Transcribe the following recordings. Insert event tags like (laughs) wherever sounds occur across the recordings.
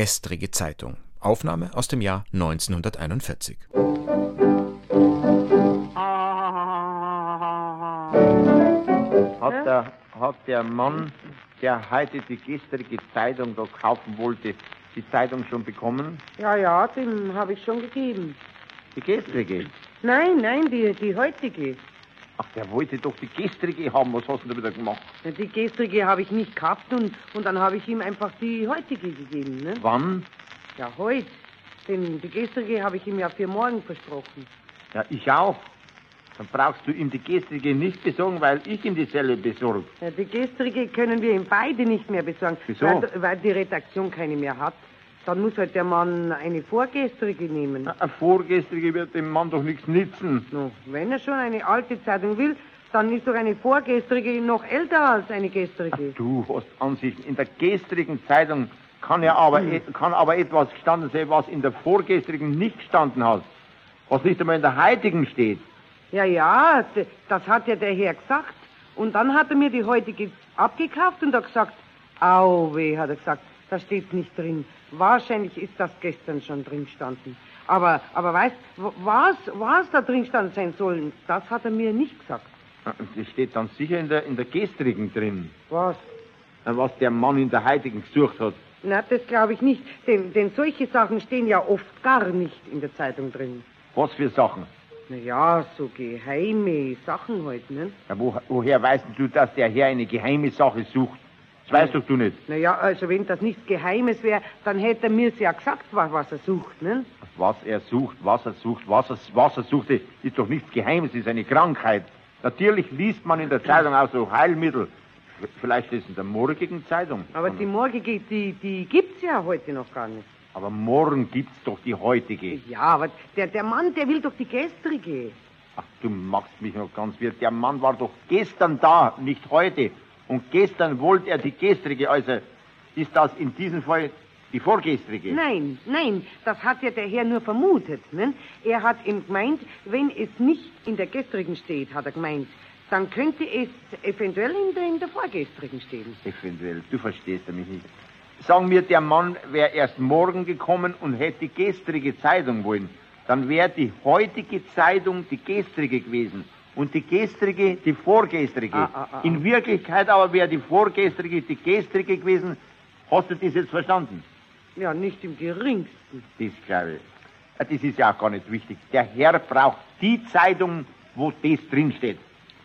gestrige Zeitung. Aufnahme aus dem Jahr 1941. Hat der, hat der Mann, der heute die gestrige Zeitung da kaufen wollte, die Zeitung schon bekommen? Ja, ja, den habe ich schon gegeben. Die gestrige? Nein, nein, die, die heutige. Ach, der wollte doch die gestrige haben. Was hast du denn wieder gemacht? Ja, Die gestrige habe ich nicht gehabt und, und dann habe ich ihm einfach die heutige gegeben, ne? Wann? Ja, heute. Denn die gestrige habe ich ihm ja für morgen versprochen. Ja, ich auch. Dann brauchst du ihm die gestrige nicht besorgen, weil ich ihm dieselbe besorge. Ja, die gestrige können wir ihm beide nicht mehr besorgen. Wieso? Weil, weil die Redaktion keine mehr hat. Dann muss halt der Mann eine vorgestrige nehmen. Eine vorgestrige wird dem Mann doch nichts nützen. No, wenn er schon eine alte Zeitung will, dann ist doch eine vorgestrige noch älter als eine gestrige. Du hast Ansichten. In der gestrigen Zeitung kann ja aber, Hm. e- kann aber etwas gestanden sein, was in der vorgestrigen nicht gestanden hat. Was nicht einmal in der heutigen steht. Ja, ja, das hat ja der Herr gesagt. Und dann hat er mir die heutige abgekauft und hat gesagt, au weh, hat er gesagt, da steht nicht drin. Wahrscheinlich ist das gestern schon drin gestanden. Aber, aber weißt, was, was da drin stand sein soll, das hat er mir nicht gesagt. Das steht dann sicher in der, in der gestrigen drin. Was? Was der Mann in der heutigen gesucht hat. Na, das glaube ich nicht, denn, denn solche Sachen stehen ja oft gar nicht in der Zeitung drin. Was für Sachen? Na ja, so geheime Sachen halt, ne? Ja, wo, woher weißt du, dass der Herr eine geheime Sache sucht? Das weißt doch du nicht. Na ja, also wenn das nichts Geheimes wäre, dann hätte er mir's ja gesagt, was, er sucht, ne? Was er sucht, was er sucht, was er, was er suchte, ist doch nichts Geheimes, ist eine Krankheit. Natürlich liest man in der Zeitung auch so Heilmittel. Vielleicht ist es in der morgigen Zeitung. Aber die morgige, die, die gibt's ja heute noch gar nicht. Aber morgen gibt's doch die heutige. Ja, aber der, der Mann, der will doch die gestrige. Ach, du machst mich noch ganz wild. Der Mann war doch gestern da, nicht heute. Und gestern wollte er die gestrige, also ist das in diesem Fall die vorgestrige. Nein, nein, das hat ja der Herr nur vermutet, ne? Er hat ihm gemeint, wenn es nicht in der gestrigen steht, hat er gemeint, dann könnte es eventuell in der, in der vorgestrigen stehen. Eventuell, du verstehst ja mich nicht. Sagen wir, der Mann wäre erst morgen gekommen und hätte die gestrige Zeitung wollen. Dann wäre die heutige Zeitung die gestrige gewesen. Und die gestrige die vorgestrige. Ah, ah, ah, In Wirklichkeit aber wäre die vorgestrige die gestrige gewesen. Hast du das jetzt verstanden? Ja, nicht im geringsten. Das glaube ich. Das ist ja auch gar nicht wichtig. Der Herr braucht die Zeitung, wo das drinsteht.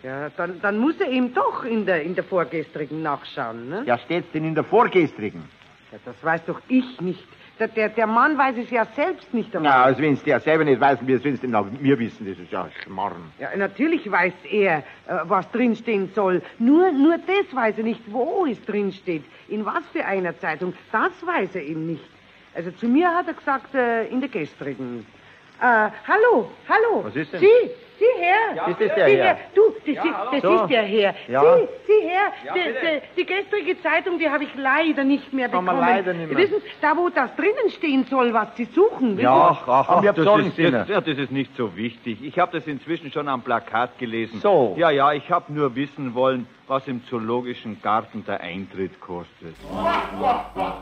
Ja, dann, dann muss er eben doch in der, in der vorgestrigen nachschauen, ne? Ja, steht's denn in der vorgestrigen? Ja, das weiß doch ich nicht. Der, der, der Mann weiß es ja selbst nicht einmal. Ja, als wenn's der selber nicht weiß, wie es denn nach mir wissen, das ist ja Schmarrn. Ja, natürlich weiß er, äh, was drinstehen soll. Nur, nur das weiß er nicht, wo es drinsteht. In was für einer Zeitung. Das weiß er eben nicht. Also zu mir hat er gesagt, äh, in der gestrigen. Äh, hallo, hallo. Was ist denn? Sie, Sie her. Ist das der Sie Herr? Du, das, ist, das So. ist der Herr. Ja. Sie, Sie her. die, die, die gestrige Zeitung, die habe ich leider nicht mehr bekommen. leider nicht mehr. Wissen, da wo das drinnen stehen soll, was Sie suchen. wissen Ach, ach, ach das, ist, Sie das, ja, das ist nicht so wichtig. Ich habe das inzwischen schon am Plakat gelesen. So. Ja, ja, ich habe nur wissen wollen, was im Zoologischen Garten der Eintritt kostet. (laughs)